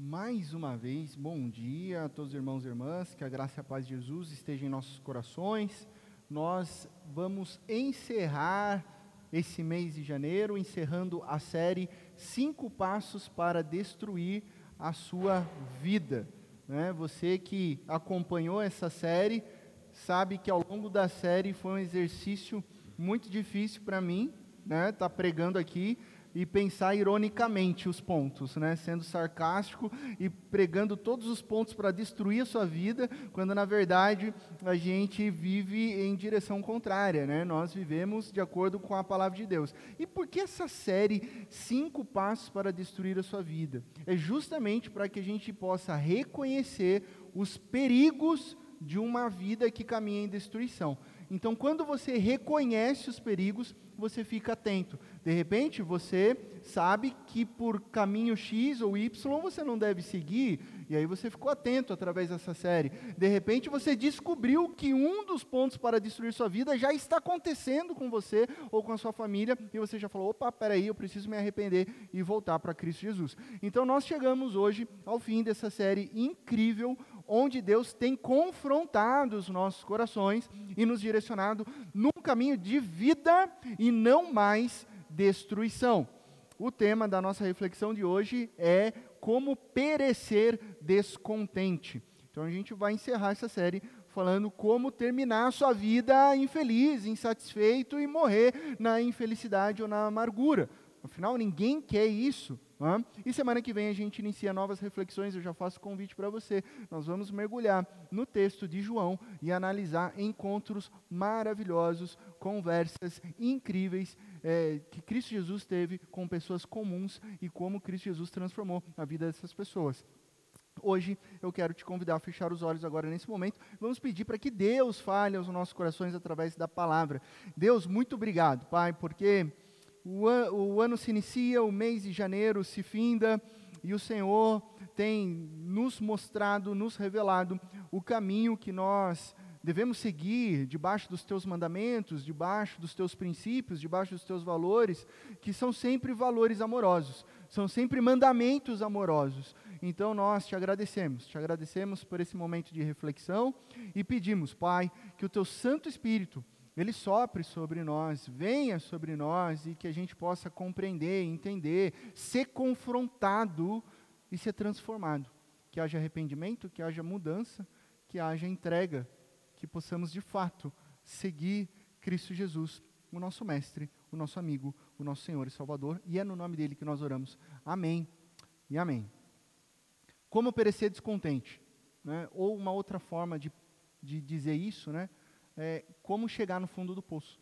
Mais uma vez, bom dia a todos os irmãos e irmãs, que a graça e a paz de Jesus estejam em nossos corações. Nós vamos encerrar esse mês de janeiro, encerrando a série Cinco Passos para Destruir a Sua Vida. Né? Você que acompanhou essa série, sabe que ao longo da série foi um exercício muito difícil para mim, né? Tá pregando aqui, e pensar ironicamente os pontos, né? sendo sarcástico e pregando todos os pontos para destruir a sua vida, quando na verdade a gente vive em direção contrária, né? nós vivemos de acordo com a palavra de Deus. E por que essa série, Cinco Passos para Destruir a Sua Vida? É justamente para que a gente possa reconhecer os perigos de uma vida que caminha em destruição. Então, quando você reconhece os perigos, você fica atento. De repente, você sabe que por caminho X ou Y você não deve seguir, e aí você ficou atento através dessa série. De repente, você descobriu que um dos pontos para destruir sua vida já está acontecendo com você ou com a sua família, e você já falou: opa, peraí, eu preciso me arrepender e voltar para Cristo Jesus. Então, nós chegamos hoje ao fim dessa série incrível, onde Deus tem confrontado os nossos corações e nos direcionado num caminho de vida e não mais destruição. O tema da nossa reflexão de hoje é como perecer descontente. Então a gente vai encerrar essa série falando como terminar a sua vida infeliz, insatisfeito e morrer na infelicidade ou na amargura. Afinal, ninguém quer isso. E semana que vem a gente inicia novas reflexões. Eu já faço convite para você. Nós vamos mergulhar no texto de João e analisar encontros maravilhosos, conversas incríveis é, que Cristo Jesus teve com pessoas comuns e como Cristo Jesus transformou a vida dessas pessoas. Hoje eu quero te convidar a fechar os olhos agora nesse momento. Vamos pedir para que Deus fale aos nossos corações através da palavra. Deus, muito obrigado, Pai, porque o, an o ano se inicia, o mês de janeiro se finda e o Senhor tem nos mostrado, nos revelado o caminho que nós devemos seguir debaixo dos teus mandamentos, debaixo dos teus princípios, debaixo dos teus valores, que são sempre valores amorosos, são sempre mandamentos amorosos. Então nós te agradecemos, te agradecemos por esse momento de reflexão e pedimos, Pai, que o teu Santo Espírito ele sopre sobre nós, venha sobre nós e que a gente possa compreender, entender, ser confrontado e ser transformado. Que haja arrependimento, que haja mudança, que haja entrega que possamos de fato seguir Cristo Jesus, o nosso Mestre, o nosso amigo, o nosso Senhor e Salvador, e é no nome dele que nós oramos. Amém e amém. Como perecer descontente? Né? Ou uma outra forma de, de dizer isso, né? É, como chegar no fundo do poço.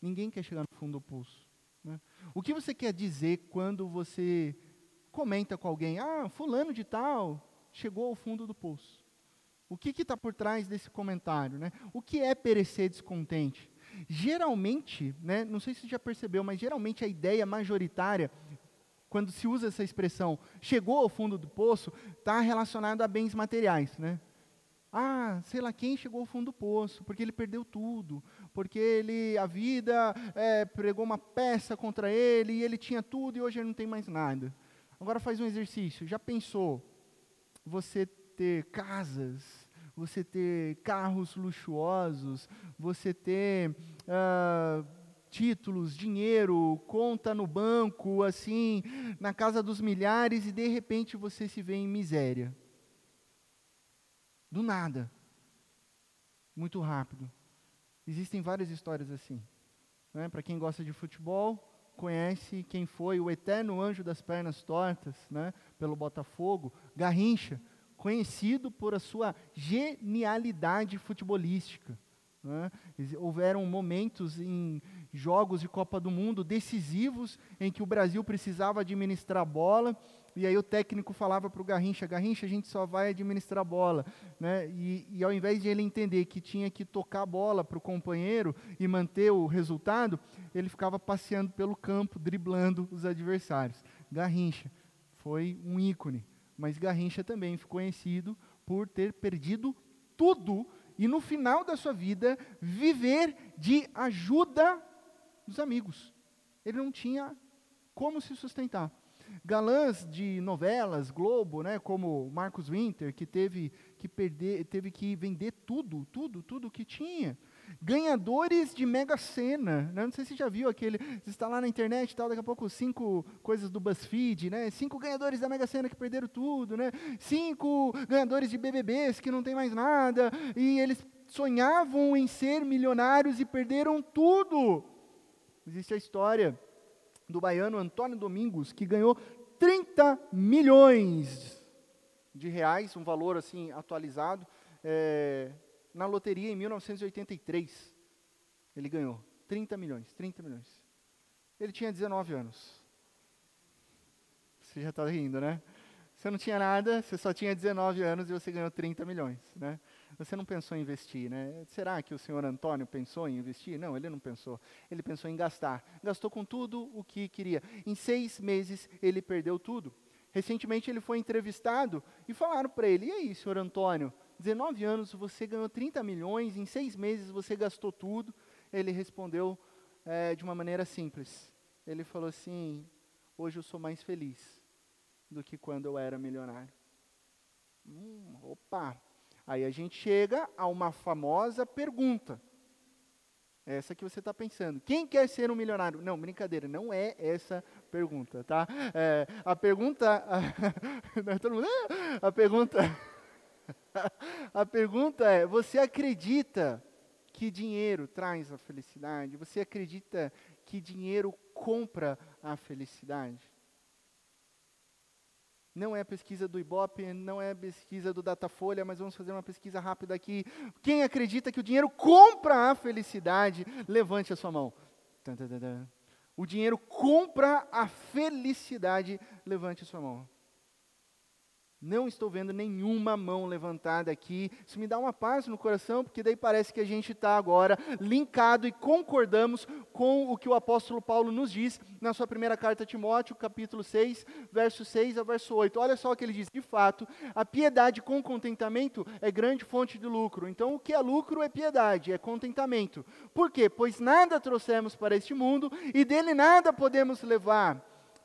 Ninguém quer chegar no fundo do poço. Né? O que você quer dizer quando você comenta com alguém, ah, fulano de tal chegou ao fundo do poço? O que está por trás desse comentário? Né? O que é perecer descontente? Geralmente, né, não sei se você já percebeu, mas geralmente a ideia majoritária, quando se usa essa expressão, chegou ao fundo do poço, está relacionada a bens materiais. Né? Ah, sei lá quem chegou ao fundo do poço, porque ele perdeu tudo, porque ele, a vida é, pregou uma peça contra ele, e ele tinha tudo e hoje ele não tem mais nada. Agora faz um exercício, já pensou você ter casas, você ter carros luxuosos, você ter uh, títulos, dinheiro, conta no banco, assim, na casa dos milhares, e de repente você se vê em miséria. Do nada. Muito rápido. Existem várias histórias assim. Né? Para quem gosta de futebol, conhece quem foi o eterno anjo das pernas tortas, né? pelo Botafogo, Garrincha conhecido por a sua genialidade futebolística. Né? Houveram momentos em jogos de Copa do Mundo decisivos em que o Brasil precisava administrar a bola e aí o técnico falava para o Garrincha, Garrincha, a gente só vai administrar a bola. Né? E, e ao invés de ele entender que tinha que tocar a bola para o companheiro e manter o resultado, ele ficava passeando pelo campo, driblando os adversários. Garrincha foi um ícone mas Garrincha também ficou conhecido por ter perdido tudo e no final da sua vida viver de ajuda dos amigos. Ele não tinha como se sustentar. Galãs de novelas, Globo, né, como Marcos Winter, que teve que perder, teve que vender tudo, tudo, tudo que tinha. Ganhadores de Mega Sena, né? não sei se você já viu aquele, você está lá na internet e tal, daqui a pouco cinco coisas do BuzzFeed, né? Cinco ganhadores da Mega Sena que perderam tudo, né? Cinco ganhadores de BBBs que não tem mais nada, e eles sonhavam em ser milionários e perderam tudo. Existe a história do baiano Antônio Domingos, que ganhou 30 milhões de reais, um valor assim atualizado, é, na loteria em 1983. Ele ganhou 30 milhões, 30 milhões. Ele tinha 19 anos. Você já está rindo, né? Você não tinha nada, você só tinha 19 anos e você ganhou 30 milhões, né? Você não pensou em investir, né? Será que o senhor Antônio pensou em investir? Não, ele não pensou. Ele pensou em gastar. Gastou com tudo o que queria. Em seis meses, ele perdeu tudo. Recentemente, ele foi entrevistado e falaram para ele: E aí, senhor Antônio, 19 anos, você ganhou 30 milhões, em seis meses você gastou tudo. Ele respondeu é, de uma maneira simples. Ele falou assim: Hoje eu sou mais feliz do que quando eu era milionário. Hum, opa! Aí a gente chega a uma famosa pergunta. Essa que você está pensando. Quem quer ser um milionário? Não, brincadeira, não é essa pergunta, tá? É, a pergunta. A, todo mundo, a pergunta. A pergunta é: você acredita que dinheiro traz a felicidade? Você acredita que dinheiro compra a felicidade? Não é a pesquisa do Ibope, não é a pesquisa do Datafolha, mas vamos fazer uma pesquisa rápida aqui. Quem acredita que o dinheiro compra a felicidade, levante a sua mão. O dinheiro compra a felicidade, levante a sua mão. Não estou vendo nenhuma mão levantada aqui. Isso me dá uma paz no coração, porque daí parece que a gente está agora linkado e concordamos com o que o apóstolo Paulo nos diz na sua primeira carta a Timóteo, capítulo 6, verso 6 a verso 8. Olha só o que ele diz: de fato, a piedade com contentamento é grande fonte de lucro. Então, o que é lucro é piedade, é contentamento. Por quê? Pois nada trouxemos para este mundo e dele nada podemos levar.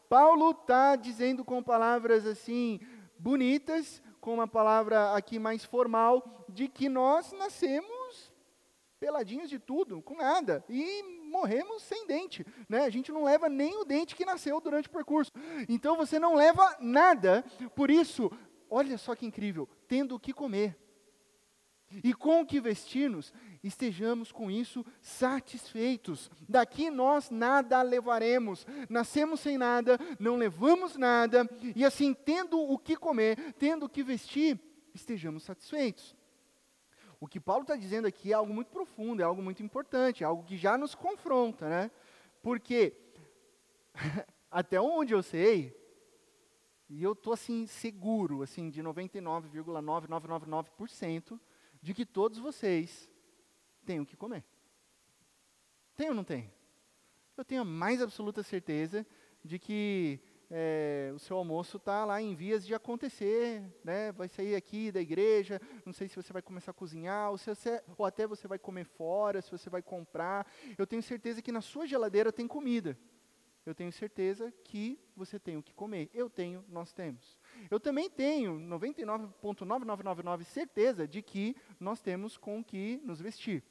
Paulo está dizendo com palavras assim bonitas, com uma palavra aqui mais formal, de que nós nascemos peladinhos de tudo, com nada, e morremos sem dente, né? A gente não leva nem o dente que nasceu durante o percurso. Então você não leva nada, por isso, olha só que incrível, tendo o que comer e com o que vestir-nos, estejamos com isso satisfeitos. Daqui nós nada levaremos, nascemos sem nada, não levamos nada, e assim, tendo o que comer, tendo o que vestir, estejamos satisfeitos. O que Paulo está dizendo aqui é algo muito profundo, é algo muito importante, é algo que já nos confronta, né? Porque, até onde eu sei, e eu estou assim, seguro, assim, de 99,9999%, de que todos vocês têm o que comer. Tem ou não tem? Eu tenho a mais absoluta certeza de que é, o seu almoço está lá em vias de acontecer, né? vai sair aqui da igreja, não sei se você vai começar a cozinhar, ou, se você, ou até você vai comer fora, se você vai comprar. Eu tenho certeza que na sua geladeira tem comida. Eu tenho certeza que você tem o que comer. Eu tenho, nós temos. Eu também tenho 99,9999 certeza de que nós temos com que nos vestir.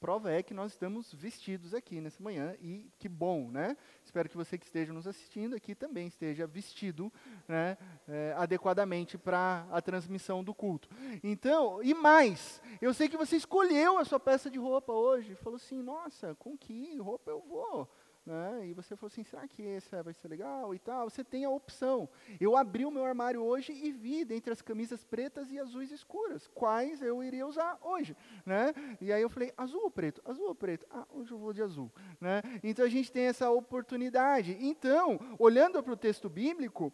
Prova é que nós estamos vestidos aqui nessa manhã e que bom, né? Espero que você que esteja nos assistindo aqui também esteja vestido né, é, adequadamente para a transmissão do culto. Então, e mais, eu sei que você escolheu a sua peça de roupa hoje, falou assim, nossa, com que roupa eu vou? Né? e você falou assim, será que esse vai ser legal e tal? Você tem a opção. Eu abri o meu armário hoje e vi, dentre as camisas pretas e azuis escuras, quais eu iria usar hoje, né? E aí eu falei, azul ou preto? Azul ou preto? Ah, hoje eu vou de azul, né? Então a gente tem essa oportunidade. Então, olhando para o texto bíblico,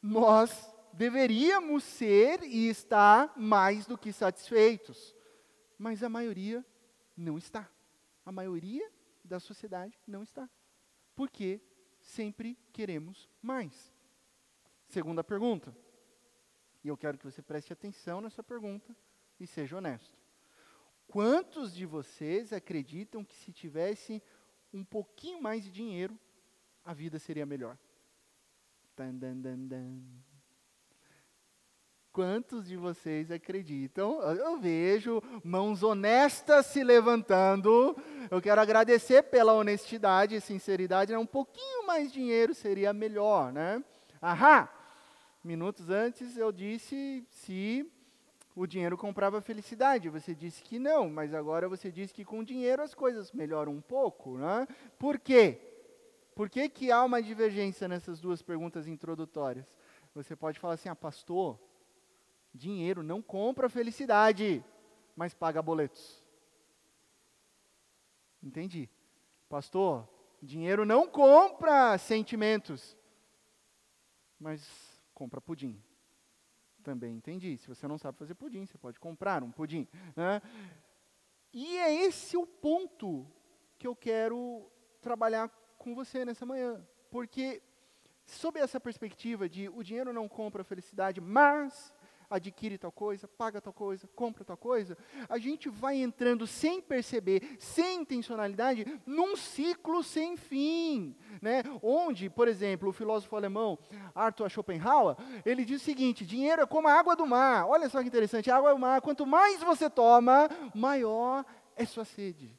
nós deveríamos ser e estar mais do que satisfeitos, mas a maioria não está. A maioria da sociedade não está. Porque sempre queremos mais. Segunda pergunta. E eu quero que você preste atenção nessa pergunta e seja honesto. Quantos de vocês acreditam que se tivesse um pouquinho mais de dinheiro, a vida seria melhor? Tan, dan, dan, dan. Quantos de vocês acreditam? Eu vejo mãos honestas se levantando. Eu quero agradecer pela honestidade e sinceridade. Um pouquinho mais dinheiro seria melhor, né? Ahá! Minutos antes eu disse se o dinheiro comprava felicidade. Você disse que não, mas agora você disse que com dinheiro as coisas melhoram um pouco, né? Por quê? Por que, que há uma divergência nessas duas perguntas introdutórias? Você pode falar assim, ah, pastor, dinheiro não compra felicidade, mas paga boletos. Entendi. Pastor, dinheiro não compra sentimentos, mas compra pudim. Também entendi. Se você não sabe fazer pudim, você pode comprar um pudim. Né? E é esse o ponto que eu quero trabalhar com você nessa manhã. Porque, sob essa perspectiva de o dinheiro não compra felicidade, mas adquire tal coisa, paga tal coisa, compra tal coisa, a gente vai entrando sem perceber, sem intencionalidade, num ciclo sem fim, né? Onde, por exemplo, o filósofo alemão Arthur Schopenhauer, ele diz o seguinte: dinheiro é como a água do mar. Olha só que interessante, a água do mar, quanto mais você toma, maior é sua sede.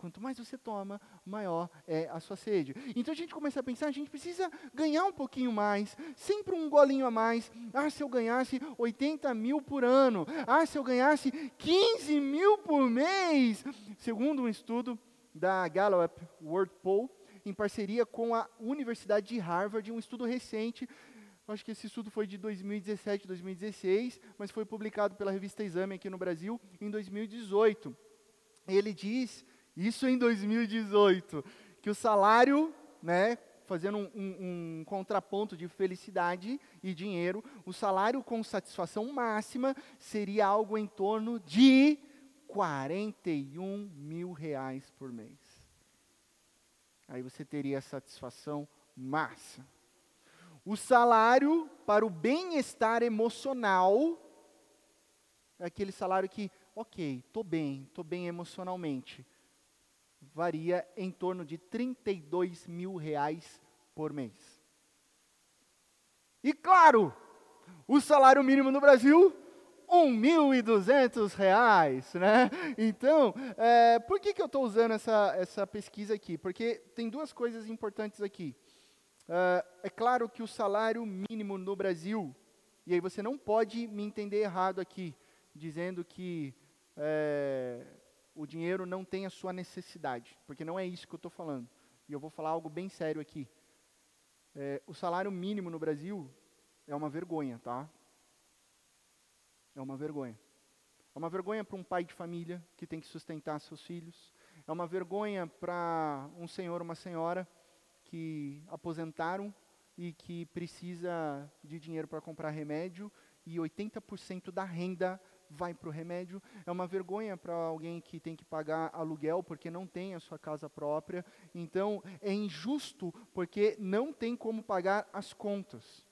Quanto mais você toma, maior é a sua sede. Então a gente começa a pensar, a gente precisa ganhar um pouquinho mais, sempre um golinho a mais. Ah, se eu ganhasse 80 mil por ano. Ah, se eu ganhasse 15 mil por mês. Segundo um estudo da Gallup World Poll, em parceria com a Universidade de Harvard, um estudo recente acho que esse estudo foi de 2017, 2016, mas foi publicado pela revista Exame aqui no Brasil em 2018. Ele diz isso em 2018, que o salário, né, fazendo um, um, um, contraponto de felicidade e dinheiro, o salário com satisfação máxima seria algo em torno de 41 mil reais por mês. Aí você teria a satisfação máxima. O salário para o bem-estar emocional é aquele salário que, ok, estou bem, estou bem emocionalmente varia em torno de 32 mil reais por mês. E claro, o salário mínimo no Brasil, R$ 1.200, né? Então, é, por que, que eu estou usando essa, essa pesquisa aqui? Porque tem duas coisas importantes aqui. É, é claro que o salário mínimo no Brasil, e aí você não pode me entender errado aqui, dizendo que é, o dinheiro não tem a sua necessidade, porque não é isso que eu estou falando. E eu vou falar algo bem sério aqui. É, o salário mínimo no Brasil é uma vergonha, tá? É uma vergonha. É uma vergonha para um pai de família que tem que sustentar seus filhos. É uma vergonha para um senhor uma senhora que aposentaram e que precisa de dinheiro para comprar remédio e 80% da renda vai para o remédio. É uma vergonha para alguém que tem que pagar aluguel porque não tem a sua casa própria. Então, é injusto porque não tem como pagar as contas.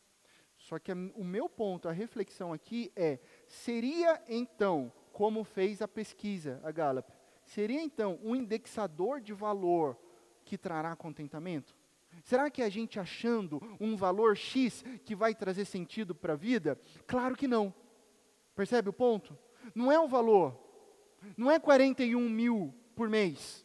Só que o meu ponto, a reflexão aqui é: seria então, como fez a pesquisa, a Gallup, seria então um indexador de valor que trará contentamento? Será que a gente achando um valor X que vai trazer sentido para a vida? Claro que não. Percebe o ponto? Não é o valor. Não é 41 mil por mês.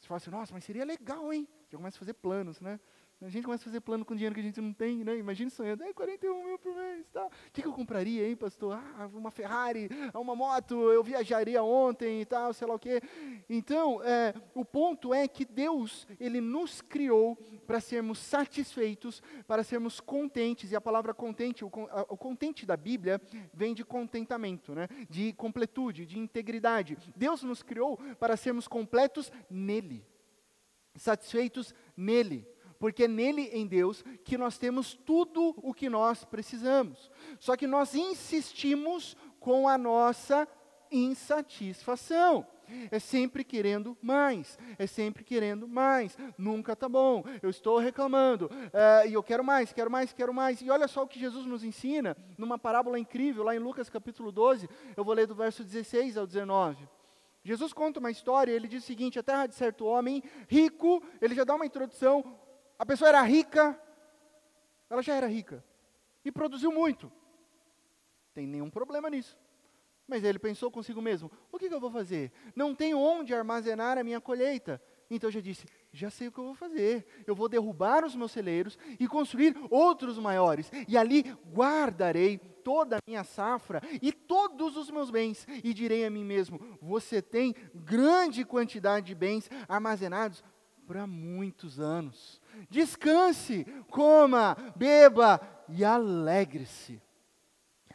Você fala assim, nossa, mas seria legal, hein? Já começa a fazer planos, né? A gente começa a fazer plano com dinheiro que a gente não tem, né? Imagina sonhando, é 41 mil por mês, tá? O que, que eu compraria, hein, pastor? Ah, uma Ferrari, uma moto, eu viajaria ontem e tal, sei lá o quê. Então, é, o ponto é que Deus, Ele nos criou para sermos satisfeitos, para sermos contentes, e a palavra contente, o, o contente da Bíblia vem de contentamento, né? De completude, de integridade. Deus nos criou para sermos completos nele, satisfeitos nele porque é nele, em Deus, que nós temos tudo o que nós precisamos. Só que nós insistimos com a nossa insatisfação. É sempre querendo mais, é sempre querendo mais, nunca está bom, eu estou reclamando, é, e eu quero mais, quero mais, quero mais. E olha só o que Jesus nos ensina, numa parábola incrível, lá em Lucas capítulo 12, eu vou ler do verso 16 ao 19. Jesus conta uma história, ele diz o seguinte: a terra de certo homem rico, ele já dá uma introdução, a pessoa era rica, ela já era rica e produziu muito. Tem nenhum problema nisso. Mas ele pensou consigo mesmo: o que, que eu vou fazer? Não tenho onde armazenar a minha colheita. Então já disse: já sei o que eu vou fazer. Eu vou derrubar os meus celeiros e construir outros maiores. E ali guardarei toda a minha safra e todos os meus bens. E direi a mim mesmo: você tem grande quantidade de bens armazenados para muitos anos. Descanse, coma, beba e alegre-se.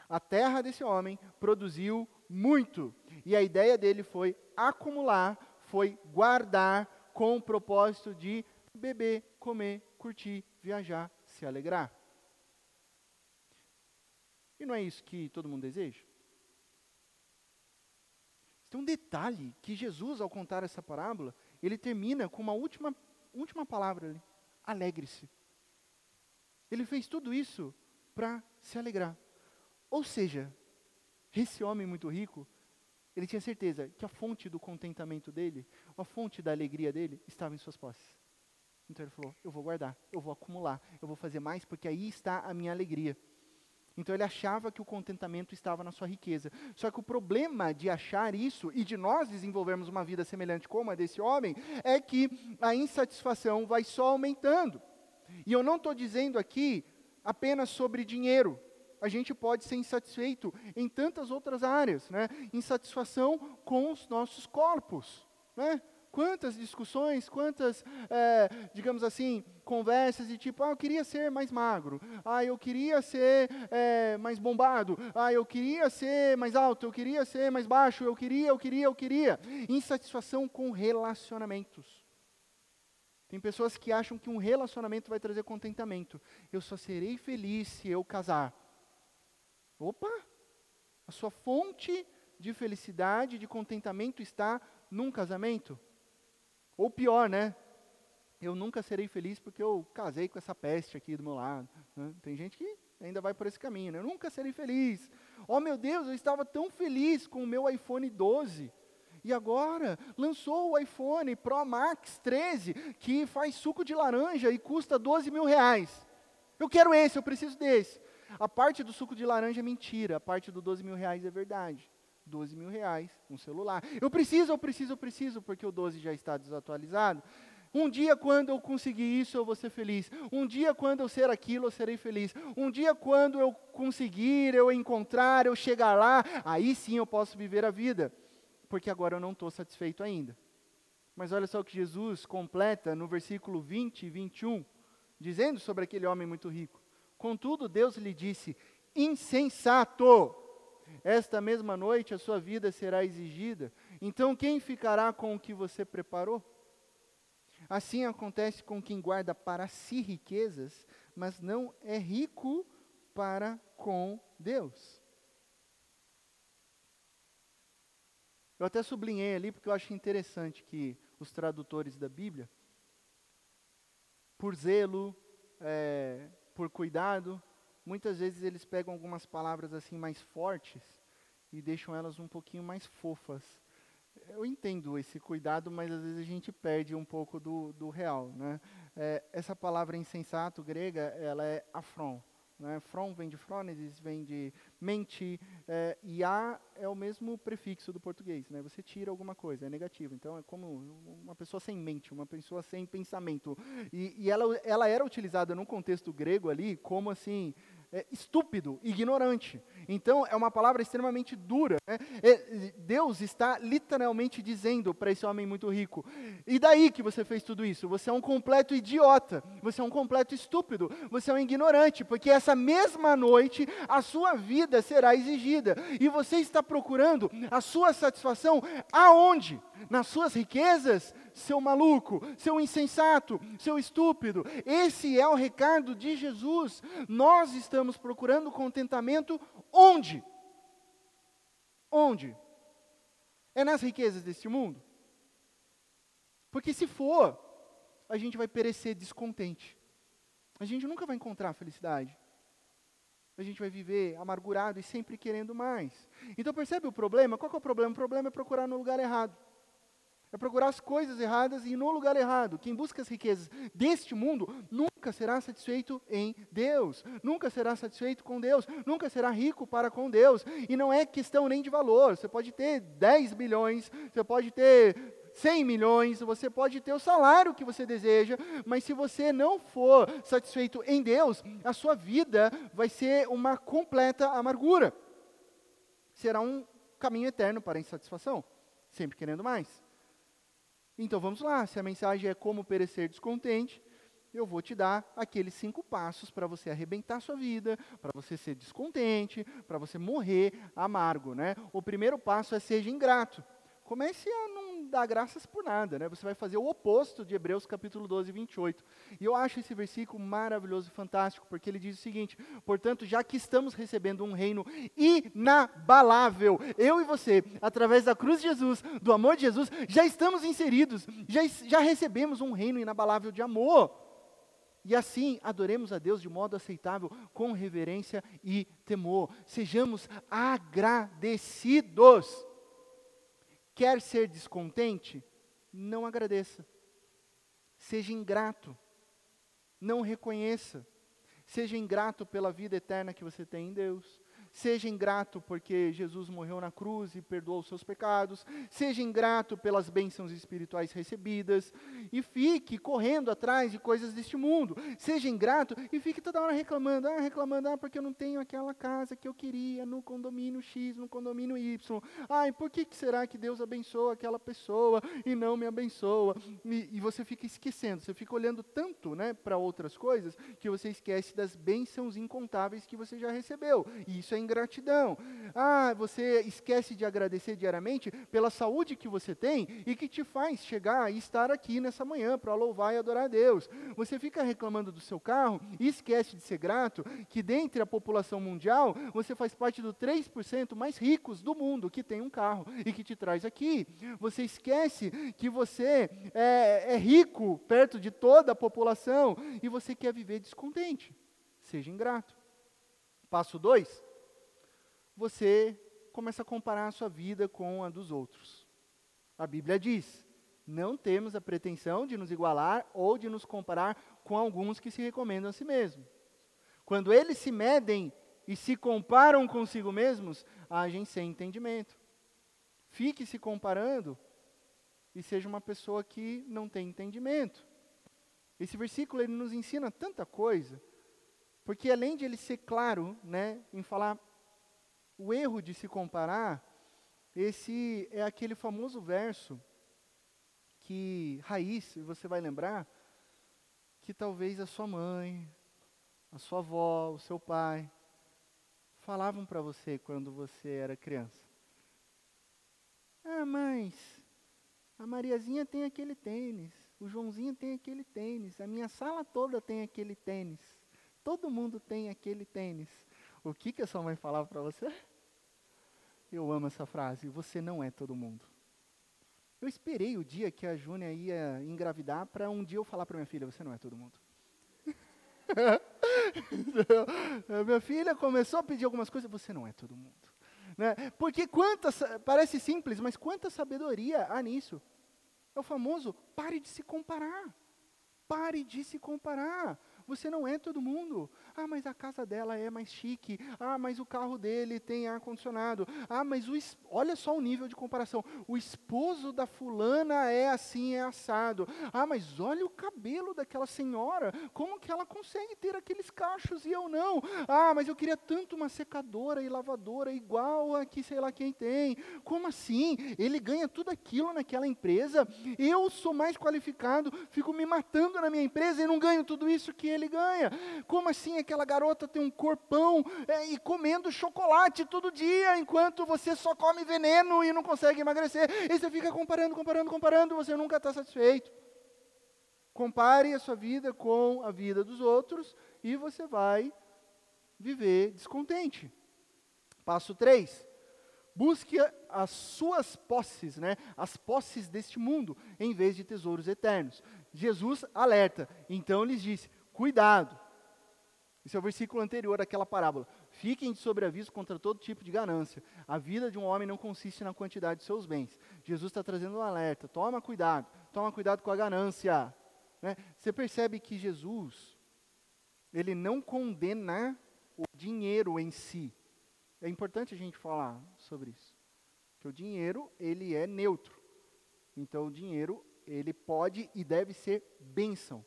A terra desse homem produziu muito. E a ideia dele foi acumular, foi guardar com o propósito de beber, comer, curtir, viajar, se alegrar. E não é isso que todo mundo deseja? Tem um detalhe que Jesus, ao contar essa parábola, ele termina com uma última, última palavra ali: alegre-se. Ele fez tudo isso para se alegrar. Ou seja, esse homem muito rico, ele tinha certeza que a fonte do contentamento dele, a fonte da alegria dele, estava em suas posses. Então ele falou: Eu vou guardar, eu vou acumular, eu vou fazer mais, porque aí está a minha alegria. Então ele achava que o contentamento estava na sua riqueza. Só que o problema de achar isso e de nós desenvolvermos uma vida semelhante como a desse homem é que a insatisfação vai só aumentando. E eu não estou dizendo aqui apenas sobre dinheiro a gente pode ser insatisfeito em tantas outras áreas, né? Insatisfação com os nossos corpos, né? Quantas discussões, quantas, é, digamos assim, conversas de tipo, ah, eu queria ser mais magro, ah, eu queria ser é, mais bombado, ah, eu queria ser mais alto, eu queria ser mais baixo, eu queria, eu queria, eu queria. Insatisfação com relacionamentos. Tem pessoas que acham que um relacionamento vai trazer contentamento. Eu só serei feliz se eu casar. Opa! A sua fonte de felicidade, de contentamento está num casamento? Ou pior, né? Eu nunca serei feliz porque eu casei com essa peste aqui do meu lado. Né? Tem gente que ainda vai por esse caminho, né? Eu nunca serei feliz. Oh meu Deus, eu estava tão feliz com o meu iPhone 12. E agora lançou o iPhone Pro Max 13, que faz suco de laranja e custa 12 mil reais. Eu quero esse, eu preciso desse. A parte do suco de laranja é mentira, a parte do 12 mil reais é verdade. 12 mil reais, um celular. Eu preciso, eu preciso, eu preciso, porque o 12 já está desatualizado. Um dia, quando eu conseguir isso, eu vou ser feliz. Um dia, quando eu ser aquilo, eu serei feliz. Um dia, quando eu conseguir, eu encontrar, eu chegar lá, aí sim eu posso viver a vida. Porque agora eu não estou satisfeito ainda. Mas olha só o que Jesus completa no versículo 20 e 21, dizendo sobre aquele homem muito rico. Contudo, Deus lhe disse: insensato, esta mesma noite a sua vida será exigida. Então, quem ficará com o que você preparou? Assim acontece com quem guarda para si riquezas, mas não é rico para com Deus. Eu até sublinhei ali porque eu acho interessante que os tradutores da Bíblia, por zelo, é, por cuidado, muitas vezes eles pegam algumas palavras assim mais fortes e deixam elas um pouquinho mais fofas. Eu entendo esse cuidado, mas às vezes a gente perde um pouco do, do real. Né? É, essa palavra insensato grega, ela é afron. Né? From vem de phronesis, vem de mentir, é, e a é o mesmo prefixo do português. Né? Você tira alguma coisa, é negativo. Então é como uma pessoa sem mente, uma pessoa sem pensamento. E, e ela, ela era utilizada no contexto grego ali como assim, é, estúpido, ignorante. Então, é uma palavra extremamente dura. Né? É, Deus está literalmente dizendo para esse homem muito rico: e daí que você fez tudo isso? Você é um completo idiota, você é um completo estúpido, você é um ignorante, porque essa mesma noite a sua vida será exigida. E você está procurando a sua satisfação aonde? Nas suas riquezas? seu maluco, seu insensato, seu estúpido. Esse é o recado de Jesus. Nós estamos procurando contentamento onde? Onde? É nas riquezas deste mundo? Porque se for, a gente vai perecer descontente. A gente nunca vai encontrar felicidade. A gente vai viver amargurado e sempre querendo mais. Então percebe o problema? Qual é o problema? O problema é procurar no lugar errado É procurar as coisas erradas e no lugar errado. Quem busca as riquezas deste mundo nunca será satisfeito em Deus, nunca será satisfeito com Deus, nunca será rico para com Deus. E não é questão nem de valor. Você pode ter 10 bilhões, você pode ter 100 milhões, você pode ter o salário que você deseja, mas se você não for satisfeito em Deus, a sua vida vai ser uma completa amargura. Será um caminho eterno para a insatisfação, sempre querendo mais. Então vamos lá, se a mensagem é como perecer descontente, eu vou te dar aqueles cinco passos para você arrebentar sua vida, para você ser descontente, para você morrer amargo, né? O primeiro passo é seja ingrato. Comece a não dar graças por nada, né? Você vai fazer o oposto de Hebreus capítulo 12, 28. E eu acho esse versículo maravilhoso e fantástico, porque ele diz o seguinte: portanto, já que estamos recebendo um reino inabalável, eu e você, através da cruz de Jesus, do amor de Jesus, já estamos inseridos, já, já recebemos um reino inabalável de amor. E assim adoremos a Deus de modo aceitável, com reverência e temor. Sejamos agradecidos. Quer ser descontente? Não agradeça. Seja ingrato. Não reconheça. Seja ingrato pela vida eterna que você tem em Deus. Seja ingrato porque Jesus morreu na cruz e perdoou os seus pecados. Seja ingrato pelas bênçãos espirituais recebidas. E fique correndo atrás de coisas deste mundo. Seja ingrato e fique toda hora reclamando. Ah, reclamando, ah, porque eu não tenho aquela casa que eu queria no condomínio X, no condomínio Y. Ai, por que, que será que Deus abençoa aquela pessoa e não me abençoa? E, e você fica esquecendo, você fica olhando tanto né, para outras coisas que você esquece das bênçãos incontáveis que você já recebeu. E isso é ingratidão. Ah, você esquece de agradecer diariamente pela saúde que você tem e que te faz chegar e estar aqui nessa manhã para louvar e adorar a Deus. Você fica reclamando do seu carro e esquece de ser grato que dentre a população mundial, você faz parte do 3% mais ricos do mundo que tem um carro e que te traz aqui. Você esquece que você é, é rico perto de toda a população e você quer viver descontente. Seja ingrato. Passo 2 você começa a comparar a sua vida com a dos outros. A Bíblia diz: não temos a pretensão de nos igualar ou de nos comparar com alguns que se recomendam a si mesmos. Quando eles se medem e se comparam consigo mesmos, agem sem entendimento. Fique se comparando e seja uma pessoa que não tem entendimento. Esse versículo ele nos ensina tanta coisa, porque além de ele ser claro, né, em falar o erro de se comparar, esse é aquele famoso verso que, raiz, você vai lembrar, que talvez a sua mãe, a sua avó, o seu pai, falavam para você quando você era criança. Ah, mas a Mariazinha tem aquele tênis, o Joãozinho tem aquele tênis, a minha sala toda tem aquele tênis, todo mundo tem aquele tênis. O que, que a sua mãe falava para você? Eu amo essa frase. Você não é todo mundo. Eu esperei o dia que a Júnia ia engravidar para um dia eu falar para minha filha: Você não é todo mundo. minha filha começou a pedir algumas coisas: Você não é todo mundo. Né? Porque quanta, parece simples, mas quanta sabedoria há nisso. É o famoso: pare de se comparar. Pare de se comparar. Você não é todo mundo. Ah, mas a casa dela é mais chique. Ah, mas o carro dele tem ar-condicionado. Ah, mas o, olha só o nível de comparação. O esposo da fulana é assim, é assado. Ah, mas olha o cabelo daquela senhora. Como que ela consegue ter aqueles cachos e eu não? Ah, mas eu queria tanto uma secadora e lavadora igual a que sei lá quem tem. Como assim? Ele ganha tudo aquilo naquela empresa. Eu sou mais qualificado, fico me matando na minha empresa e não ganho tudo isso que ele ele ganha. Como assim aquela garota tem um corpão é, e comendo chocolate todo dia, enquanto você só come veneno e não consegue emagrecer? E você fica comparando, comparando, comparando, você nunca está satisfeito. Compare a sua vida com a vida dos outros e você vai viver descontente. Passo 3. Busque as suas posses, né? as posses deste mundo, em vez de tesouros eternos. Jesus alerta. Então lhes disse: Cuidado. Esse é o versículo anterior àquela parábola. Fiquem de sobreaviso contra todo tipo de ganância. A vida de um homem não consiste na quantidade de seus bens. Jesus está trazendo um alerta. Toma cuidado. Toma cuidado com a ganância. Né? Você percebe que Jesus, ele não condena o dinheiro em si. É importante a gente falar sobre isso. Que o dinheiro, ele é neutro. Então, o dinheiro, ele pode e deve ser bênção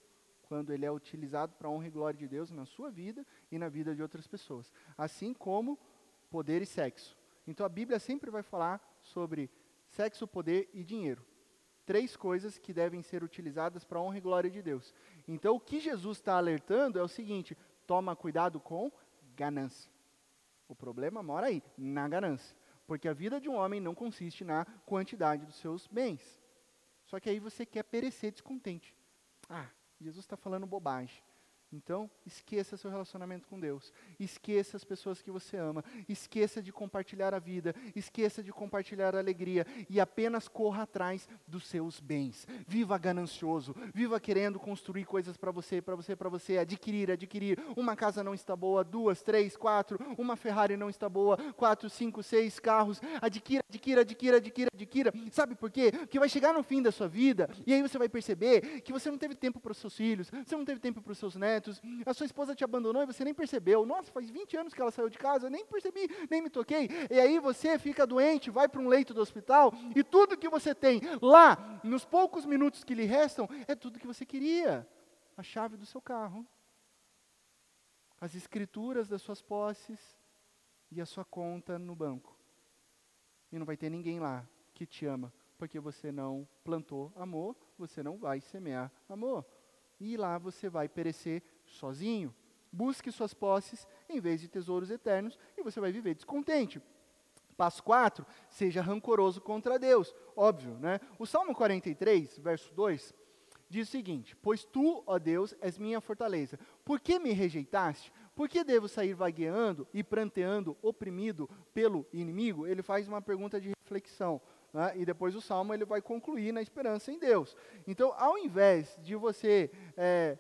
quando ele é utilizado para a honra e glória de Deus na sua vida e na vida de outras pessoas. Assim como poder e sexo. Então a Bíblia sempre vai falar sobre sexo, poder e dinheiro. Três coisas que devem ser utilizadas para a honra e glória de Deus. Então o que Jesus está alertando é o seguinte: toma cuidado com ganância. O problema mora aí, na ganância. Porque a vida de um homem não consiste na quantidade dos seus bens. Só que aí você quer perecer descontente. Ah, Jesus está falando bobagem. Então, esqueça seu relacionamento com Deus. Esqueça as pessoas que você ama. Esqueça de compartilhar a vida. Esqueça de compartilhar a alegria. E apenas corra atrás dos seus bens. Viva ganancioso. Viva querendo construir coisas para você, para você, para você. Adquirir, adquirir. Uma casa não está boa. Duas, três, quatro. Uma Ferrari não está boa. Quatro, cinco, seis carros. Adquira, adquira, adquira, adquira, adquira. Sabe por quê? Porque vai chegar no fim da sua vida. E aí você vai perceber que você não teve tempo para os seus filhos. Você não teve tempo para os seus netos a sua esposa te abandonou e você nem percebeu. Nossa, faz 20 anos que ela saiu de casa, eu nem percebi, nem me toquei. E aí você fica doente, vai para um leito do hospital e tudo que você tem lá, nos poucos minutos que lhe restam, é tudo que você queria. A chave do seu carro, as escrituras das suas posses e a sua conta no banco. E não vai ter ninguém lá que te ama, porque você não plantou amor, você não vai semear amor e lá você vai perecer sozinho. Busque suas posses em vez de tesouros eternos e você vai viver descontente. Passo 4, seja rancoroso contra Deus. Óbvio, né? O Salmo 43, verso 2, diz o seguinte: Pois tu, ó Deus, és minha fortaleza. Por que me rejeitaste? Por que devo sair vagueando e pranteando, oprimido pelo inimigo? Ele faz uma pergunta de reflexão. Né? E depois o salmo ele vai concluir na esperança em Deus. Então, ao invés de você é,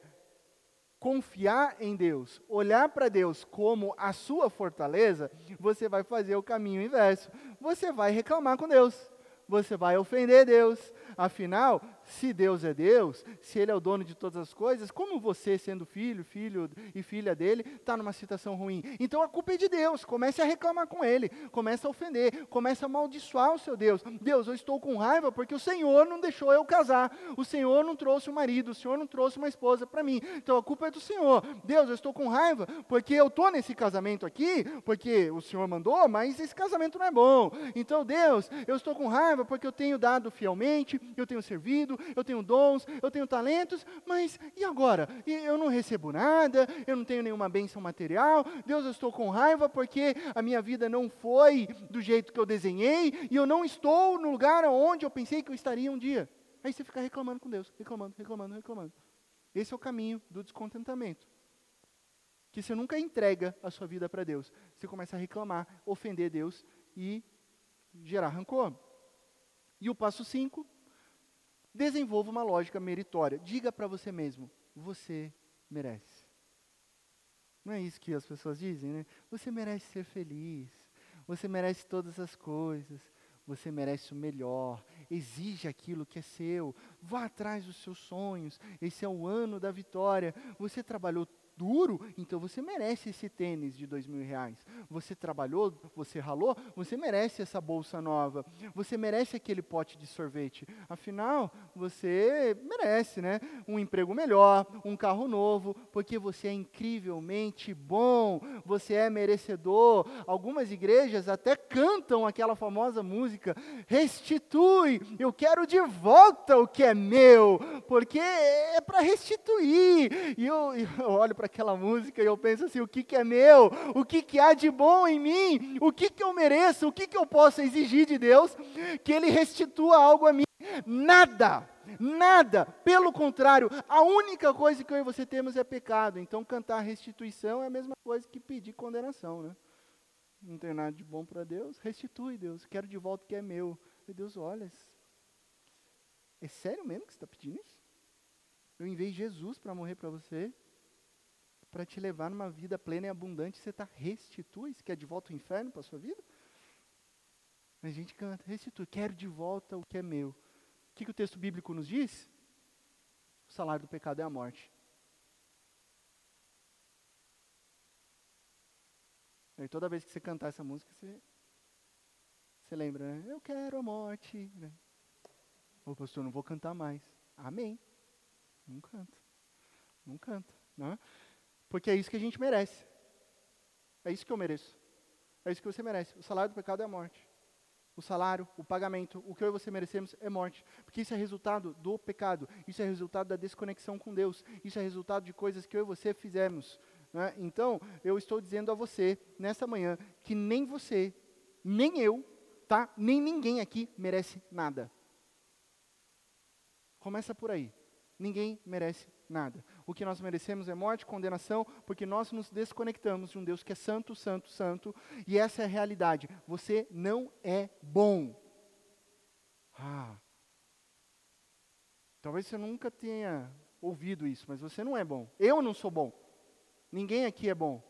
confiar em Deus, olhar para Deus como a sua fortaleza, você vai fazer o caminho inverso. Você vai reclamar com Deus. Você vai ofender Deus. Afinal, se Deus é Deus, se Ele é o dono de todas as coisas, como você, sendo filho, filho e filha dele, está numa situação ruim? Então a culpa é de Deus. Comece a reclamar com Ele, comece a ofender, comece a amaldiçoar o seu Deus. Deus, eu estou com raiva porque o Senhor não deixou eu casar, o Senhor não trouxe um marido, o Senhor não trouxe uma esposa para mim. Então a culpa é do Senhor. Deus, eu estou com raiva porque eu estou nesse casamento aqui, porque o Senhor mandou, mas esse casamento não é bom. Então, Deus, eu estou com raiva porque eu tenho dado fielmente, eu tenho servido, eu tenho dons, eu tenho talentos, mas e agora? Eu não recebo nada, eu não tenho nenhuma bênção material, Deus, eu estou com raiva porque a minha vida não foi do jeito que eu desenhei e eu não estou no lugar onde eu pensei que eu estaria um dia. Aí você fica reclamando com Deus, reclamando, reclamando, reclamando. Esse é o caminho do descontentamento. Que você nunca entrega a sua vida para Deus. Você começa a reclamar, ofender Deus e gerar rancor. E o passo 5, Desenvolva uma lógica meritória. Diga para você mesmo: você merece. Não é isso que as pessoas dizem, né? Você merece ser feliz. Você merece todas as coisas. Você merece o melhor. Exige aquilo que é seu. Vá atrás dos seus sonhos. Esse é o ano da vitória. Você trabalhou duro, então você merece esse tênis de dois mil reais. Você trabalhou, você ralou, você merece essa bolsa nova. Você merece aquele pote de sorvete. Afinal, você merece, né? Um emprego melhor, um carro novo, porque você é incrivelmente bom. Você é merecedor. Algumas igrejas até cantam aquela famosa música: restitui. Eu quero de volta o que é meu, porque é para restituir. E eu, eu olho para aquela música e eu penso assim: o que, que é meu? O que, que há de bom em mim? O que, que eu mereço? O que, que eu posso exigir de Deus? Que Ele restitua algo a mim? Nada! Nada, pelo contrário, a única coisa que eu e você temos é pecado. Então, cantar restituição é a mesma coisa que pedir condenação, né? Não tem nada de bom para Deus, restitui, Deus, quero de volta o que é meu. E Deus, olha, é sério mesmo que você está pedindo isso? Eu enviei Jesus para morrer para você, para te levar numa vida plena e abundante, você está restitui, você quer de volta o inferno para a sua vida? A gente canta, restitui, quero de volta o que é meu. O que, que o texto bíblico nos diz? O salário do pecado é a morte. E toda vez que você cantar essa música, você, você lembra, né? Eu quero a morte. Né? Ô pastor, não vou cantar mais. Amém. Não canta. Não canta. Né? Porque é isso que a gente merece. É isso que eu mereço. É isso que você merece. O salário do pecado é a morte. O salário, o pagamento, o que eu e você merecemos é morte. Porque isso é resultado do pecado. Isso é resultado da desconexão com Deus. Isso é resultado de coisas que eu e você fizemos. Né? Então, eu estou dizendo a você, nesta manhã, que nem você, nem eu, tá? nem ninguém aqui merece nada. Começa por aí. Ninguém merece nada. O que nós merecemos é morte, condenação, porque nós nos desconectamos de um Deus que é santo, santo, santo, e essa é a realidade. Você não é bom. Ah. Talvez você nunca tenha ouvido isso, mas você não é bom. Eu não sou bom. Ninguém aqui é bom.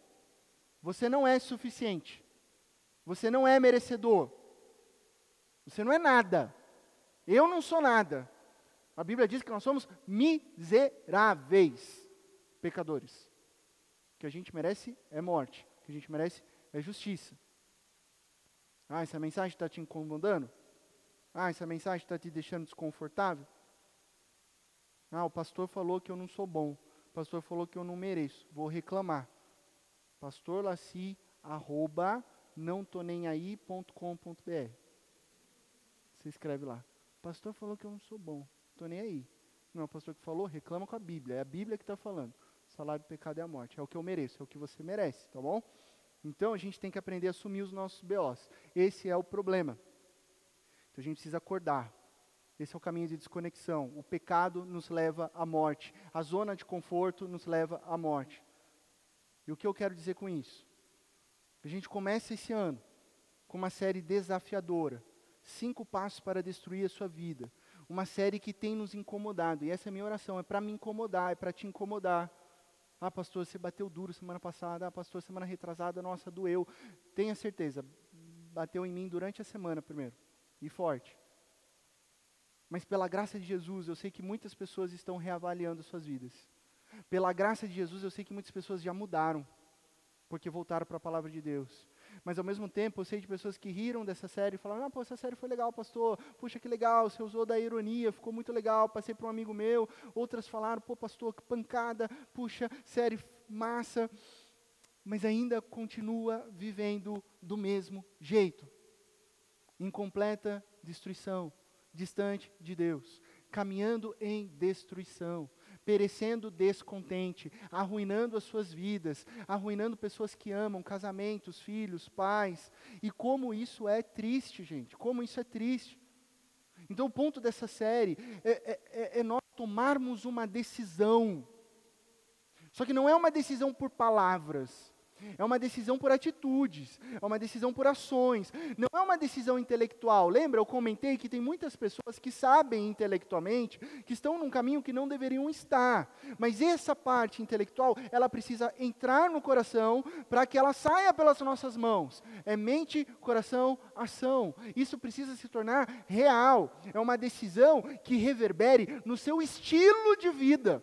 Você não é suficiente. Você não é merecedor. Você não é nada. Eu não sou nada. A Bíblia diz que nós somos miseráveis pecadores. O que a gente merece é morte. O que a gente merece é justiça. Ah, essa mensagem está te incomodando? Ah, essa mensagem está te deixando desconfortável? Ah, o pastor falou que eu não sou bom. O pastor falou que eu não mereço. Vou reclamar. Pastor Laci, arroba, não tô nem aí.com.br. Você escreve lá. O pastor falou que eu não sou bom. Estou nem aí. Não, o pastor que falou, reclama com a Bíblia. É a Bíblia que está falando. O salário do pecado é a morte. É o que eu mereço, é o que você merece, tá bom? Então a gente tem que aprender a assumir os nossos BOs. Esse é o problema. Então a gente precisa acordar. Esse é o caminho de desconexão. O pecado nos leva à morte. A zona de conforto nos leva à morte. E o que eu quero dizer com isso? A gente começa esse ano com uma série desafiadora. Cinco passos para destruir a sua vida. Uma série que tem nos incomodado. E essa é a minha oração. É para me incomodar, é para te incomodar. Ah, pastor, você bateu duro semana passada. Ah, pastor, semana retrasada, nossa, doeu. Tenha certeza, bateu em mim durante a semana primeiro. E forte. Mas pela graça de Jesus, eu sei que muitas pessoas estão reavaliando suas vidas. Pela graça de Jesus, eu sei que muitas pessoas já mudaram, porque voltaram para a palavra de Deus. Mas ao mesmo tempo, eu sei de pessoas que riram dessa série e falaram: Ah, pô, essa série foi legal, pastor. Puxa, que legal, você usou da ironia, ficou muito legal. Passei para um amigo meu. Outras falaram: Pô, pastor, que pancada. Puxa, série massa. Mas ainda continua vivendo do mesmo jeito incompleta destruição distante de Deus, caminhando em destruição, perecendo descontente, arruinando as suas vidas, arruinando pessoas que amam, casamentos, filhos, pais. E como isso é triste, gente, como isso é triste. Então, o ponto dessa série é, é, é, é nós tomarmos uma decisão. Só que não é uma decisão por palavras, é uma decisão por atitudes, é uma decisão por ações, não é uma decisão intelectual. Lembra, eu comentei que tem muitas pessoas que sabem intelectualmente que estão num caminho que não deveriam estar, mas essa parte intelectual, ela precisa entrar no coração para que ela saia pelas nossas mãos. É mente, coração, ação. Isso precisa se tornar real. É uma decisão que reverbere no seu estilo de vida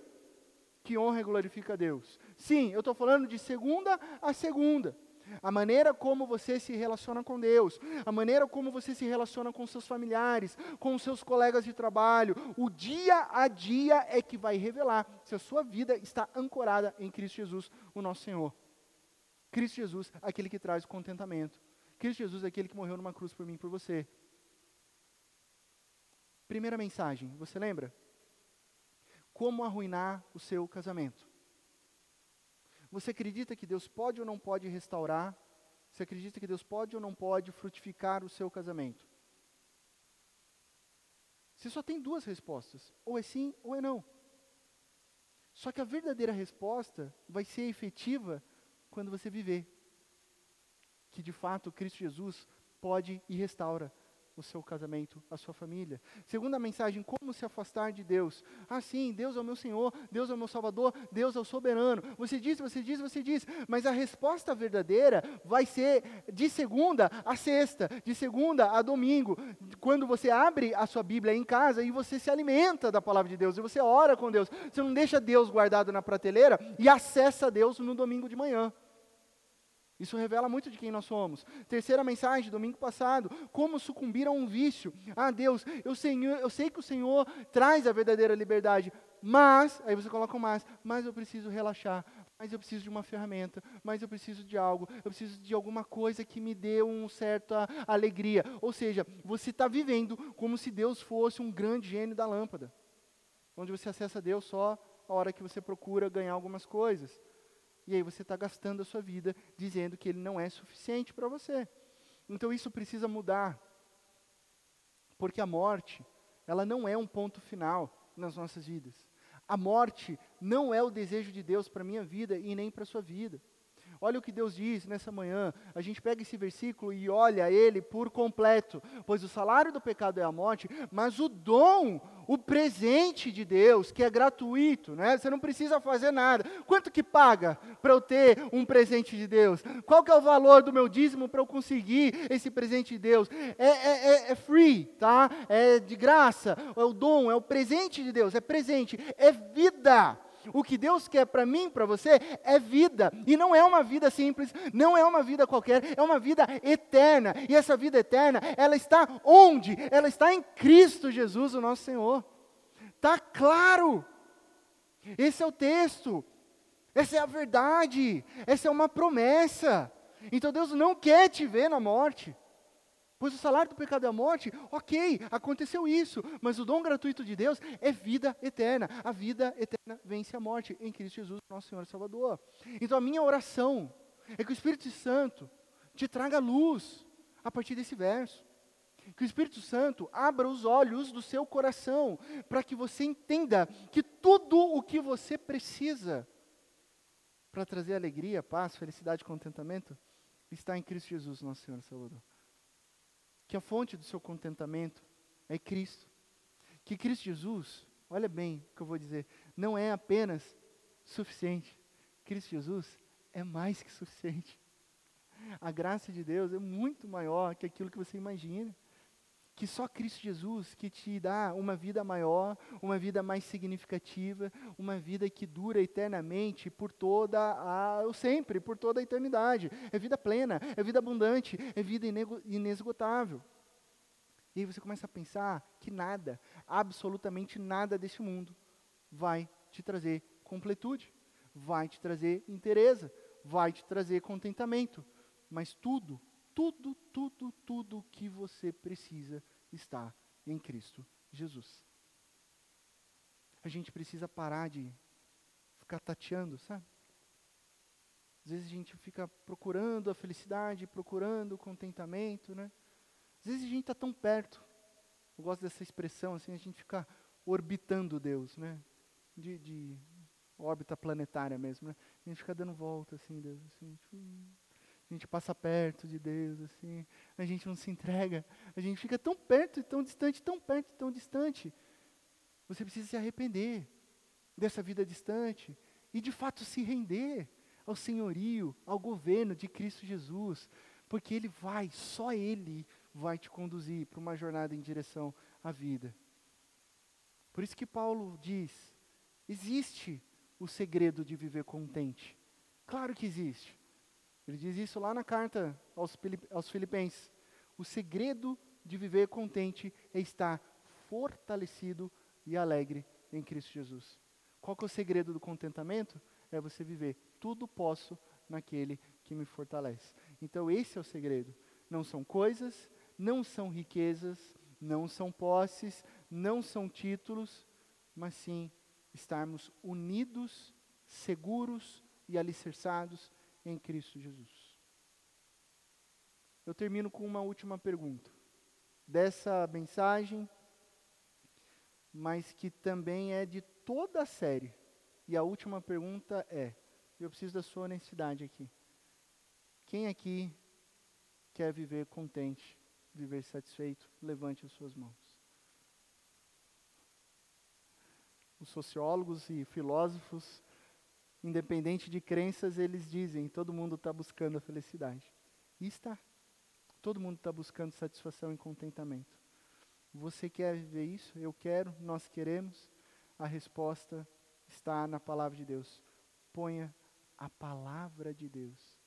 que honra e glorifica a Deus. Sim, eu estou falando de segunda a segunda. A maneira como você se relaciona com Deus, a maneira como você se relaciona com seus familiares, com seus colegas de trabalho, o dia a dia é que vai revelar se a sua vida está ancorada em Cristo Jesus, o nosso Senhor. Cristo Jesus, aquele que traz contentamento. Cristo Jesus, aquele que morreu numa cruz por mim e por você. Primeira mensagem, você lembra? como arruinar o seu casamento. Você acredita que Deus pode ou não pode restaurar? Você acredita que Deus pode ou não pode frutificar o seu casamento? Você só tem duas respostas: ou é sim ou é não. Só que a verdadeira resposta vai ser efetiva quando você viver. Que de fato Cristo Jesus pode e restaura o seu casamento, a sua família. Segunda mensagem, como se afastar de Deus. Ah, sim, Deus é o meu Senhor, Deus é o meu Salvador, Deus é o soberano. Você diz, você diz, você diz, mas a resposta verdadeira vai ser de segunda a sexta, de segunda a domingo, quando você abre a sua Bíblia em casa e você se alimenta da palavra de Deus, e você ora com Deus. Você não deixa Deus guardado na prateleira e acessa Deus no domingo de manhã. Isso revela muito de quem nós somos. Terceira mensagem, domingo passado, como sucumbir a um vício. Ah, Deus, eu, senhor, eu sei que o Senhor traz a verdadeira liberdade, mas, aí você coloca o mais, mas eu preciso relaxar, mas eu preciso de uma ferramenta, mas eu preciso de algo, eu preciso de alguma coisa que me dê uma certa alegria. Ou seja, você está vivendo como se Deus fosse um grande gênio da lâmpada, onde você acessa Deus só a hora que você procura ganhar algumas coisas. E aí você está gastando a sua vida dizendo que ele não é suficiente para você. Então isso precisa mudar. Porque a morte, ela não é um ponto final nas nossas vidas. A morte não é o desejo de Deus para a minha vida e nem para a sua vida. Olha o que Deus diz nessa manhã. A gente pega esse versículo e olha ele por completo. Pois o salário do pecado é a morte, mas o dom, o presente de Deus, que é gratuito, né? Você não precisa fazer nada. Quanto que paga para eu ter um presente de Deus? Qual que é o valor do meu dízimo para eu conseguir esse presente de Deus? É, é, é, é free, tá? É de graça. É o dom, é o presente de Deus. É presente, é vida. O que Deus quer para mim, para você, é vida. E não é uma vida simples, não é uma vida qualquer, é uma vida eterna. E essa vida eterna, ela está onde? Ela está em Cristo Jesus, o nosso Senhor. Está claro. Esse é o texto. Essa é a verdade. Essa é uma promessa. Então Deus não quer te ver na morte. Pois o salário do pecado é a morte, ok, aconteceu isso, mas o dom gratuito de Deus é vida eterna. A vida eterna vence a morte em Cristo Jesus, nosso Senhor e Salvador. Então a minha oração é que o Espírito Santo te traga luz a partir desse verso. Que o Espírito Santo abra os olhos do seu coração, para que você entenda que tudo o que você precisa para trazer alegria, paz, felicidade contentamento está em Cristo Jesus, nosso Senhor e Salvador que a fonte do seu contentamento é Cristo. Que Cristo Jesus, olha bem o que eu vou dizer, não é apenas suficiente. Cristo Jesus é mais que suficiente. A graça de Deus é muito maior que aquilo que você imagina que só Cristo Jesus que te dá uma vida maior, uma vida mais significativa, uma vida que dura eternamente por toda a, o sempre, por toda a eternidade. É vida plena, é vida abundante, é vida inesgotável. E aí você começa a pensar que nada, absolutamente nada desse mundo vai te trazer completude, vai te trazer inteireza, vai te trazer contentamento, mas tudo tudo, tudo, tudo que você precisa está em Cristo Jesus. A gente precisa parar de ficar tateando, sabe? Às vezes a gente fica procurando a felicidade, procurando o contentamento, né? Às vezes a gente está tão perto. Eu gosto dessa expressão, assim, a gente fica orbitando Deus, né? De, de órbita planetária mesmo, né? A gente fica dando volta, assim, Deus, assim, tipo, a gente passa perto de Deus, assim, a gente não se entrega, a gente fica tão perto e tão distante, tão perto e tão distante. Você precisa se arrepender dessa vida distante e de fato se render ao senhorio, ao governo de Cristo Jesus, porque Ele vai, só Ele vai te conduzir para uma jornada em direção à vida. Por isso que Paulo diz: existe o segredo de viver contente. Claro que existe. Ele diz isso lá na carta aos, Filipenses. O segredo de viver contente é estar fortalecido e alegre em Cristo Jesus. Qual que é o segredo do contentamento? É você viver tudo posso naquele que me fortalece. Então esse é o segredo. Não são coisas, não são riquezas, não são posses, não são títulos, mas sim estarmos unidos, seguros e alicerçados em Cristo Jesus. Eu termino com uma última pergunta dessa mensagem, mas que também é de toda a série. E a última pergunta é: eu preciso da sua honestidade aqui. Quem aqui quer viver contente viver satisfeito, levante as suas mãos. Os sociólogos e filósofos, independente de crenças, eles dizem: todo mundo está buscando a felicidade. E está. Todo mundo está buscando satisfação e contentamento. Você quer viver isso? Eu quero, nós queremos. A resposta está na palavra de Deus. Ponha a palavra de Deus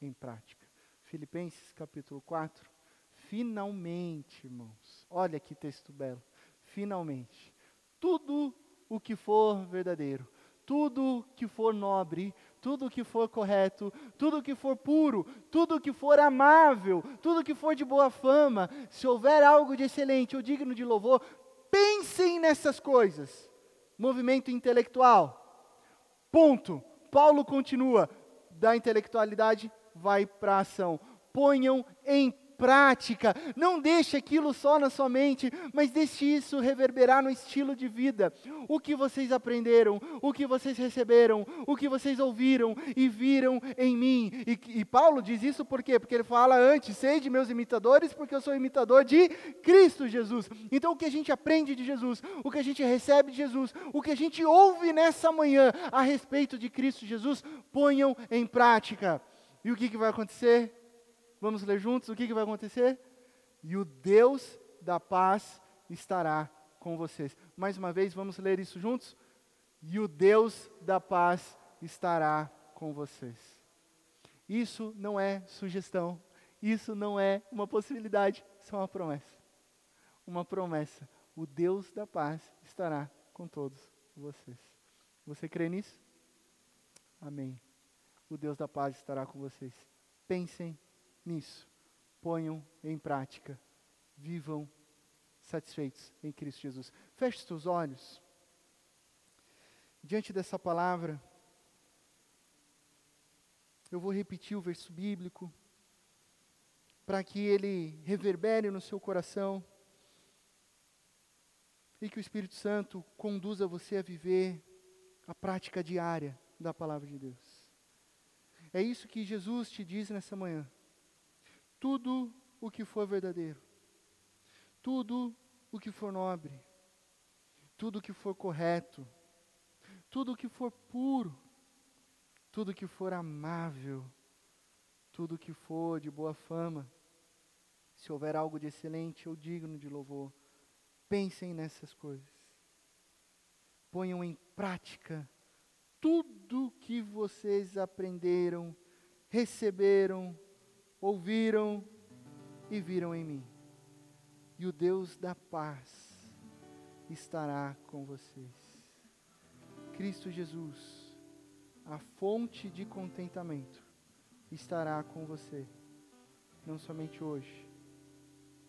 em prática. Filipenses capítulo 4. Finalmente, irmãos. Olha que texto belo. Finalmente. Tudo o que for verdadeiro, tudo que for nobre, tudo que for correto, tudo que for puro, tudo que for amável, tudo que for de boa fama, se houver algo de excelente ou digno de louvor, pensem nessas coisas. Movimento intelectual. Ponto. Paulo continua da intelectualidade vai para a ação. Ponham em prática. Não deixe aquilo só na sua mente, mas deixe isso reverberar no estilo de vida. O que vocês aprenderam, o que vocês receberam, o que vocês ouviram e viram em mim. E, e Paulo diz isso por quê? Porque ele fala antes, de meus imitadores, porque eu sou imitador de Cristo Jesus. Então o que a gente aprende de Jesus, o que a gente recebe de Jesus, o que a gente ouve nessa manhã a respeito de Cristo Jesus, ponham em prática. E o que, que vai acontecer? Vamos ler juntos o que, que vai acontecer? E o Deus da paz estará com vocês. Mais uma vez, vamos ler isso juntos? E o Deus da paz estará com vocês. Isso não é sugestão, isso não é uma possibilidade, isso é uma promessa. Uma promessa. O Deus da paz estará com todos vocês. Você crê nisso? Amém. O Deus da paz estará com vocês. Pensem nisso. Ponham em prática. Vivam satisfeitos em Cristo Jesus. Feche os teus olhos. Diante dessa palavra, eu vou repetir o verso bíblico para que ele reverbere no seu coração e que o Espírito Santo conduza você a viver a prática diária da palavra de Deus. É isso que Jesus te diz nessa manhã tudo o que for verdadeiro, tudo o que for nobre, tudo o que for correto, tudo o que for puro, tudo o que for amável, tudo o que for de boa fama, se houver algo de excelente ou digno de louvor, pensem nessas coisas. Ponham em prática tudo que vocês aprenderam, receberam, ouviram e viram em mim. E o Deus da paz estará com vocês. Cristo Jesus, a fonte de contentamento, estará com você, não somente hoje,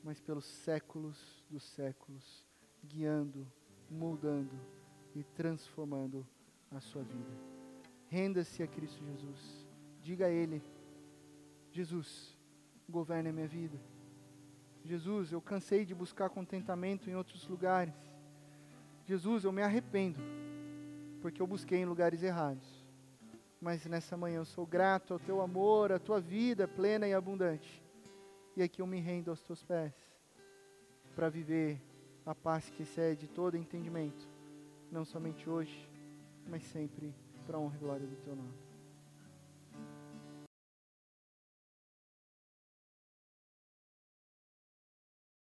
mas pelos séculos dos séculos, guiando, moldando e transformando a sua vida. Renda-se a Cristo Jesus. Diga a Ele Jesus, governe a minha vida. Jesus, eu cansei de buscar contentamento em outros lugares. Jesus, eu me arrependo, porque eu busquei em lugares errados. Mas nessa manhã eu sou grato ao teu amor, à tua vida plena e abundante. E aqui eu me rendo aos teus pés, para viver a paz que excede todo entendimento, não somente hoje, mas sempre para a honra e glória do teu nome.